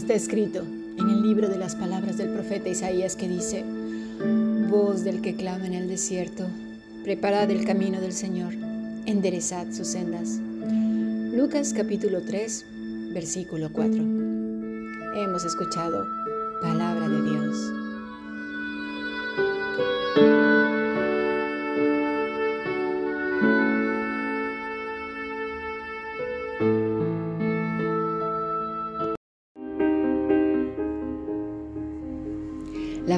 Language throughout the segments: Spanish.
está escrito en el libro de las palabras del profeta Isaías que dice, voz del que clama en el desierto, preparad el camino del Señor, enderezad sus sendas. Lucas capítulo 3, versículo 4. Hemos escuchado palabra de Dios.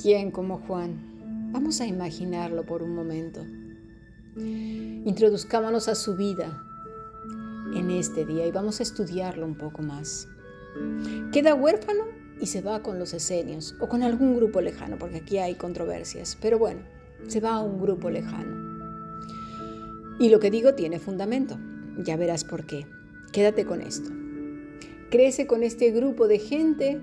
¿Quién como Juan? Vamos a imaginarlo por un momento. Introduzcámonos a su vida en este día y vamos a estudiarlo un poco más. Queda huérfano y se va con los esenios o con algún grupo lejano, porque aquí hay controversias, pero bueno, se va a un grupo lejano. Y lo que digo tiene fundamento, ya verás por qué. Quédate con esto. Crece con este grupo de gente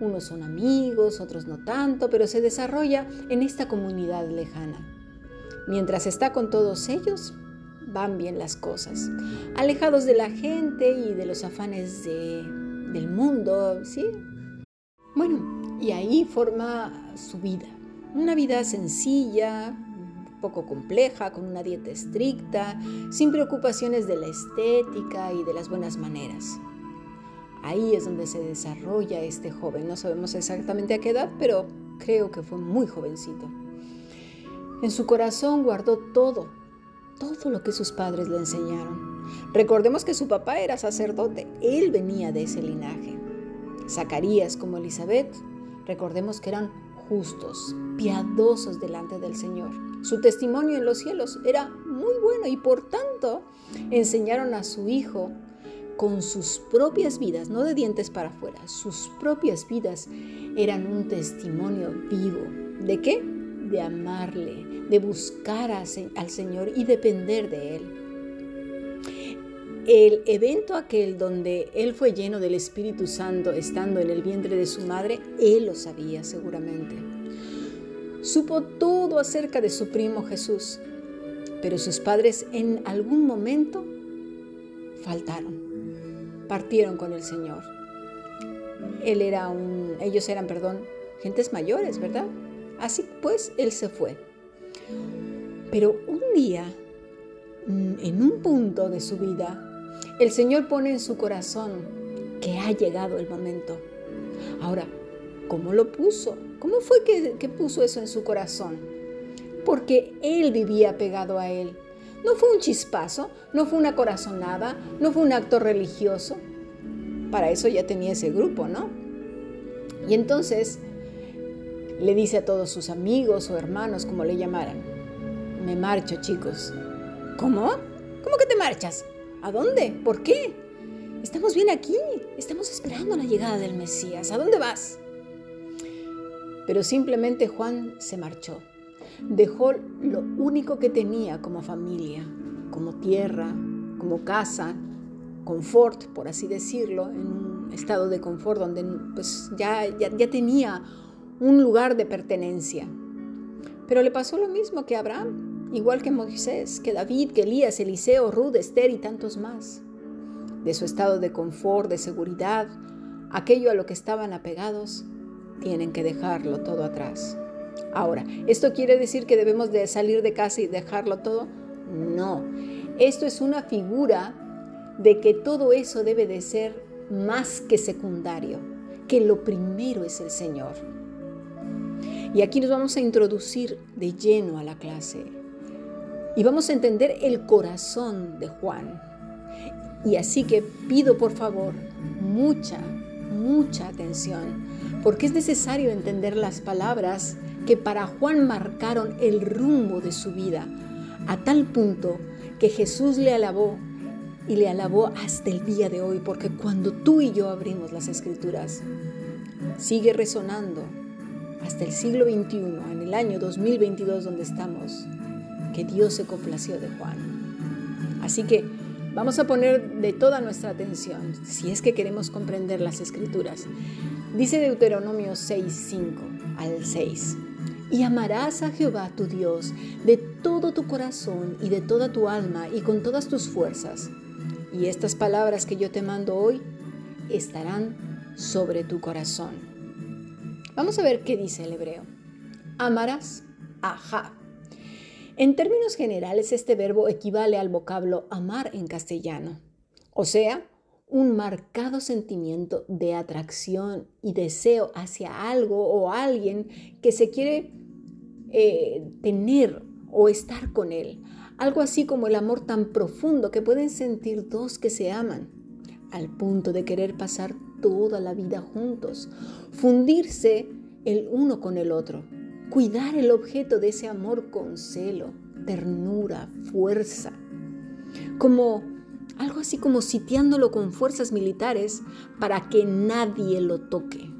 unos son amigos, otros no tanto, pero se desarrolla en esta comunidad lejana. Mientras está con todos ellos, van bien las cosas. Alejados de la gente y de los afanes del mundo, ¿sí? Bueno, y ahí forma su vida. Una vida sencilla, poco compleja, con una dieta estricta, sin preocupaciones de la estética y de las buenas maneras. Ahí es donde se desarrolla este joven. No sabemos exactamente a qué edad, pero creo que fue muy jovencito. En su corazón guardó todo, todo lo que sus padres le enseñaron. Recordemos que su papá era sacerdote, él venía de ese linaje. Zacarías como Elizabeth, recordemos que eran justos, piadosos delante del Señor. Su testimonio en los cielos era muy bueno y por tanto enseñaron a su hijo con sus propias vidas, no de dientes para afuera, sus propias vidas eran un testimonio vivo. ¿De qué? De amarle, de buscar al Señor y depender de Él. El evento aquel donde Él fue lleno del Espíritu Santo estando en el vientre de su madre, Él lo sabía seguramente. Supo todo acerca de su primo Jesús, pero sus padres en algún momento faltaron partieron con el Señor. Él era un, ellos eran, perdón, gentes mayores, ¿verdad? Así pues, él se fue. Pero un día, mm, en un punto de su vida, el Señor pone en su corazón que ha llegado el momento. Ahora, ¿cómo lo puso? ¿Cómo fue que, que puso eso en su corazón? Porque Él vivía pegado a Él. No fue un chispazo, no fue una corazonada, no fue un acto religioso. Para eso ya tenía ese grupo, ¿no? Y entonces le dice a todos sus amigos o hermanos, como le llamaran, me marcho chicos. ¿Cómo? ¿Cómo que te marchas? ¿A dónde? ¿Por qué? Estamos bien aquí, estamos esperando la llegada del Mesías. ¿A dónde vas? Pero simplemente Juan se marchó dejó lo único que tenía como familia, como tierra, como casa, confort, por así decirlo, en un estado de confort donde pues, ya, ya, ya tenía un lugar de pertenencia. Pero le pasó lo mismo que Abraham, igual que Moisés, que David, que Elías, Eliseo, Ruth, Esther y tantos más. De su estado de confort, de seguridad, aquello a lo que estaban apegados, tienen que dejarlo todo atrás. Ahora, ¿esto quiere decir que debemos de salir de casa y dejarlo todo? No. Esto es una figura de que todo eso debe de ser más que secundario, que lo primero es el Señor. Y aquí nos vamos a introducir de lleno a la clase y vamos a entender el corazón de Juan. Y así que pido por favor mucha, mucha atención, porque es necesario entender las palabras que para Juan marcaron el rumbo de su vida, a tal punto que Jesús le alabó y le alabó hasta el día de hoy, porque cuando tú y yo abrimos las escrituras, sigue resonando hasta el siglo XXI, en el año 2022 donde estamos, que Dios se complació de Juan. Así que vamos a poner de toda nuestra atención, si es que queremos comprender las escrituras. Dice Deuteronomio 6, 5 al 6. Y amarás a Jehová tu Dios de todo tu corazón y de toda tu alma y con todas tus fuerzas. Y estas palabras que yo te mando hoy estarán sobre tu corazón. Vamos a ver qué dice el hebreo. Amarás, ajá. En términos generales, este verbo equivale al vocablo amar en castellano, o sea, un marcado sentimiento de atracción y deseo hacia algo o alguien que se quiere eh, tener o estar con él. Algo así como el amor tan profundo que pueden sentir dos que se aman, al punto de querer pasar toda la vida juntos, fundirse el uno con el otro, cuidar el objeto de ese amor con celo, ternura, fuerza, como algo así como sitiándolo con fuerzas militares para que nadie lo toque.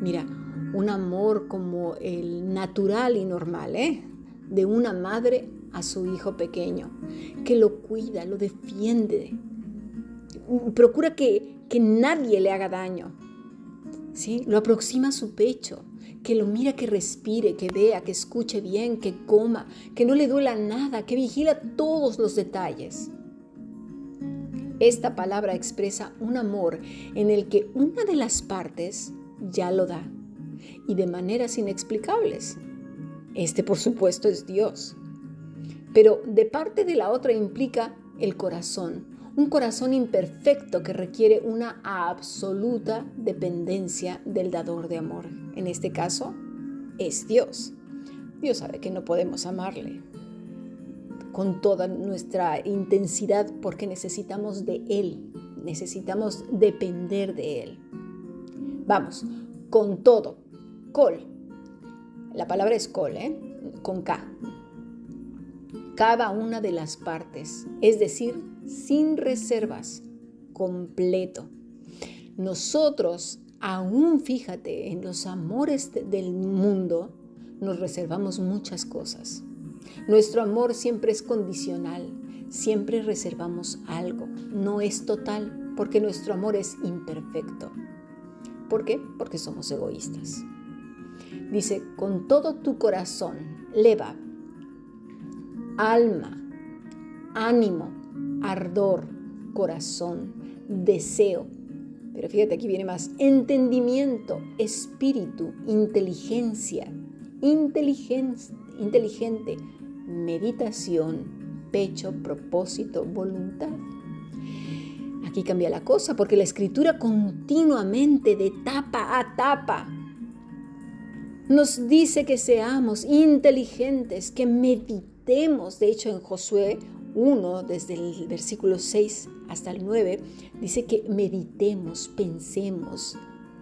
Mira, un amor como el natural y normal, ¿eh? De una madre a su hijo pequeño, que lo cuida, lo defiende, procura que, que nadie le haga daño, ¿sí? Lo aproxima a su pecho, que lo mira, que respire, que vea, que escuche bien, que coma, que no le duela nada, que vigila todos los detalles. Esta palabra expresa un amor en el que una de las partes ya lo da y de maneras inexplicables. Este, por supuesto, es Dios. Pero de parte de la otra implica el corazón, un corazón imperfecto que requiere una absoluta dependencia del dador de amor. En este caso, es Dios. Dios sabe que no podemos amarle, con toda nuestra intensidad porque necesitamos de Él, necesitamos depender de Él. Vamos, con todo, col. La palabra es col, ¿eh? con K. Cada una de las partes, es decir, sin reservas, completo. Nosotros, aún fíjate, en los amores del mundo, nos reservamos muchas cosas. Nuestro amor siempre es condicional, siempre reservamos algo, no es total, porque nuestro amor es imperfecto. ¿Por qué? Porque somos egoístas. Dice, con todo tu corazón, leva, alma, ánimo, ardor, corazón, deseo. Pero fíjate, aquí viene más, entendimiento, espíritu, inteligencia, inteligencia, inteligente, meditación, pecho, propósito, voluntad. Aquí cambia la cosa porque la escritura continuamente de tapa a tapa nos dice que seamos inteligentes, que meditemos. De hecho, en Josué 1, desde el versículo 6 hasta el 9, dice que meditemos, pensemos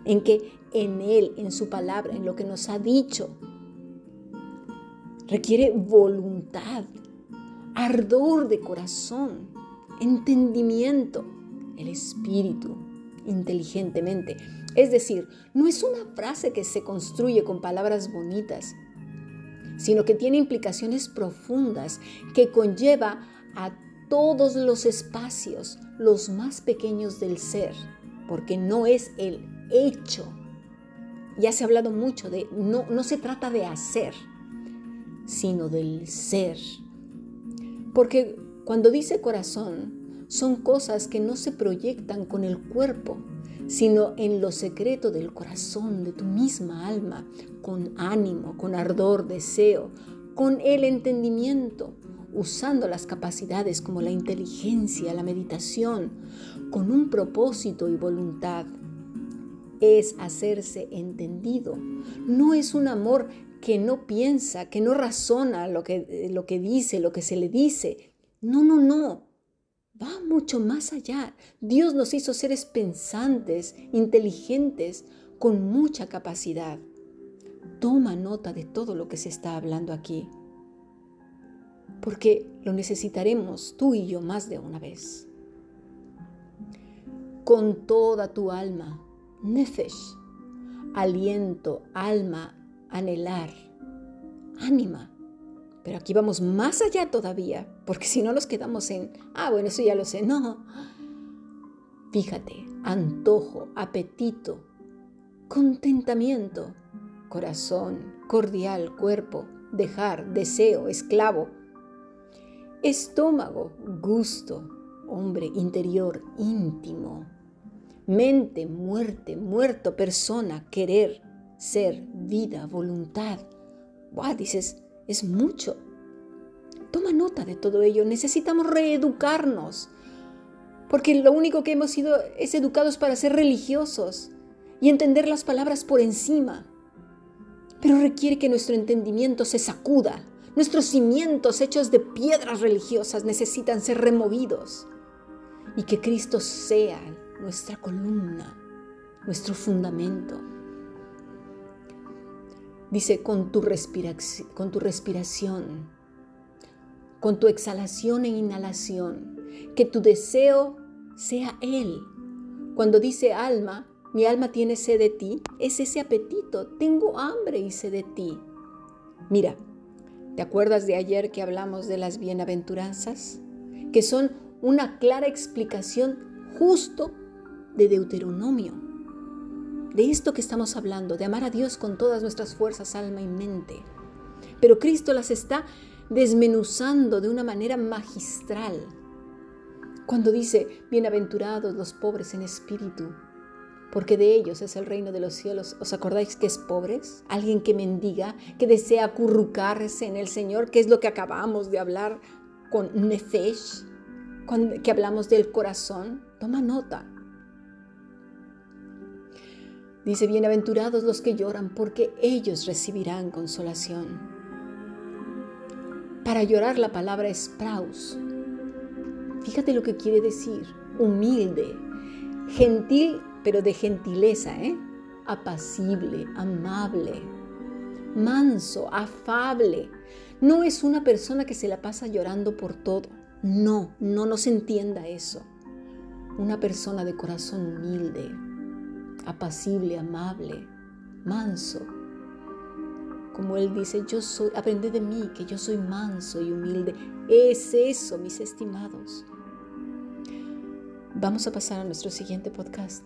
en que en Él, en su palabra, en lo que nos ha dicho, requiere voluntad, ardor de corazón, entendimiento, el espíritu, inteligentemente. Es decir, no es una frase que se construye con palabras bonitas, sino que tiene implicaciones profundas que conlleva a todos los espacios, los más pequeños del ser, porque no es el hecho. Ya se ha hablado mucho de, no, no se trata de hacer, sino del ser. Porque cuando dice corazón, son cosas que no se proyectan con el cuerpo, sino en lo secreto del corazón, de tu misma alma, con ánimo, con ardor, deseo, con el entendimiento, usando las capacidades como la inteligencia, la meditación, con un propósito y voluntad. Es hacerse entendido. No es un amor que no piensa, que no razona lo que, lo que dice, lo que se le dice. No, no, no. va mucho más allá. Dios nos hizo seres pensantes, inteligentes, con mucha capacidad. Toma nota de todo lo que se está hablando aquí, porque lo necesitaremos tú y yo más de una vez. Con toda tu alma, nefesh, aliento, alma, anhelar, ánima. Pero aquí vamos más allá todavía, porque si no nos quedamos en, ah, bueno, eso ya lo sé, no. Fíjate, antojo, apetito, contentamiento, corazón, cordial, cuerpo, dejar, deseo, esclavo, estómago, gusto, hombre interior, íntimo, mente, muerte, muerto, persona, querer, ser, vida, voluntad. Buah, dices, es mucho. Toma nota de todo ello. Necesitamos reeducarnos. Porque lo único que hemos sido es educados para ser religiosos y entender las palabras por encima. Pero requiere que nuestro entendimiento se sacuda. Nuestros cimientos hechos de piedras religiosas necesitan ser removidos. Y que Cristo sea nuestra columna, nuestro fundamento. Dice, con tu, con tu respiración, con tu exhalación e inhalación, que tu deseo sea Él. Cuando dice alma, mi alma tiene sed de ti, es ese apetito, tengo hambre y sed de ti. Mira, ¿te acuerdas de ayer que hablamos de las bienaventuranzas? Que son una clara explicación justo de Deuteronomio de esto que estamos hablando, de amar a Dios con todas nuestras fuerzas, alma y mente. Pero Cristo las está desmenuzando de una manera magistral. Cuando dice, bienaventurados los pobres en espíritu, porque de ellos es el reino de los cielos. ¿Os acordáis que es pobres? Alguien que mendiga, que desea acurrucarse en el Señor, que es lo que acabamos de hablar con Nefesh, que hablamos del corazón. Toma nota. Dice, bienaventurados los que lloran, porque ellos recibirán consolación. Para llorar la palabra es praus. Fíjate lo que quiere decir, humilde, gentil, pero de gentileza, ¿eh? apacible, amable, manso, afable. No es una persona que se la pasa llorando por todo. No, no nos entienda eso. Una persona de corazón humilde, apacible, amable, manso. Como Él dice, yo soy, aprende de mí que yo soy manso y humilde. Es eso, mis estimados. Vamos a pasar a nuestro siguiente podcast.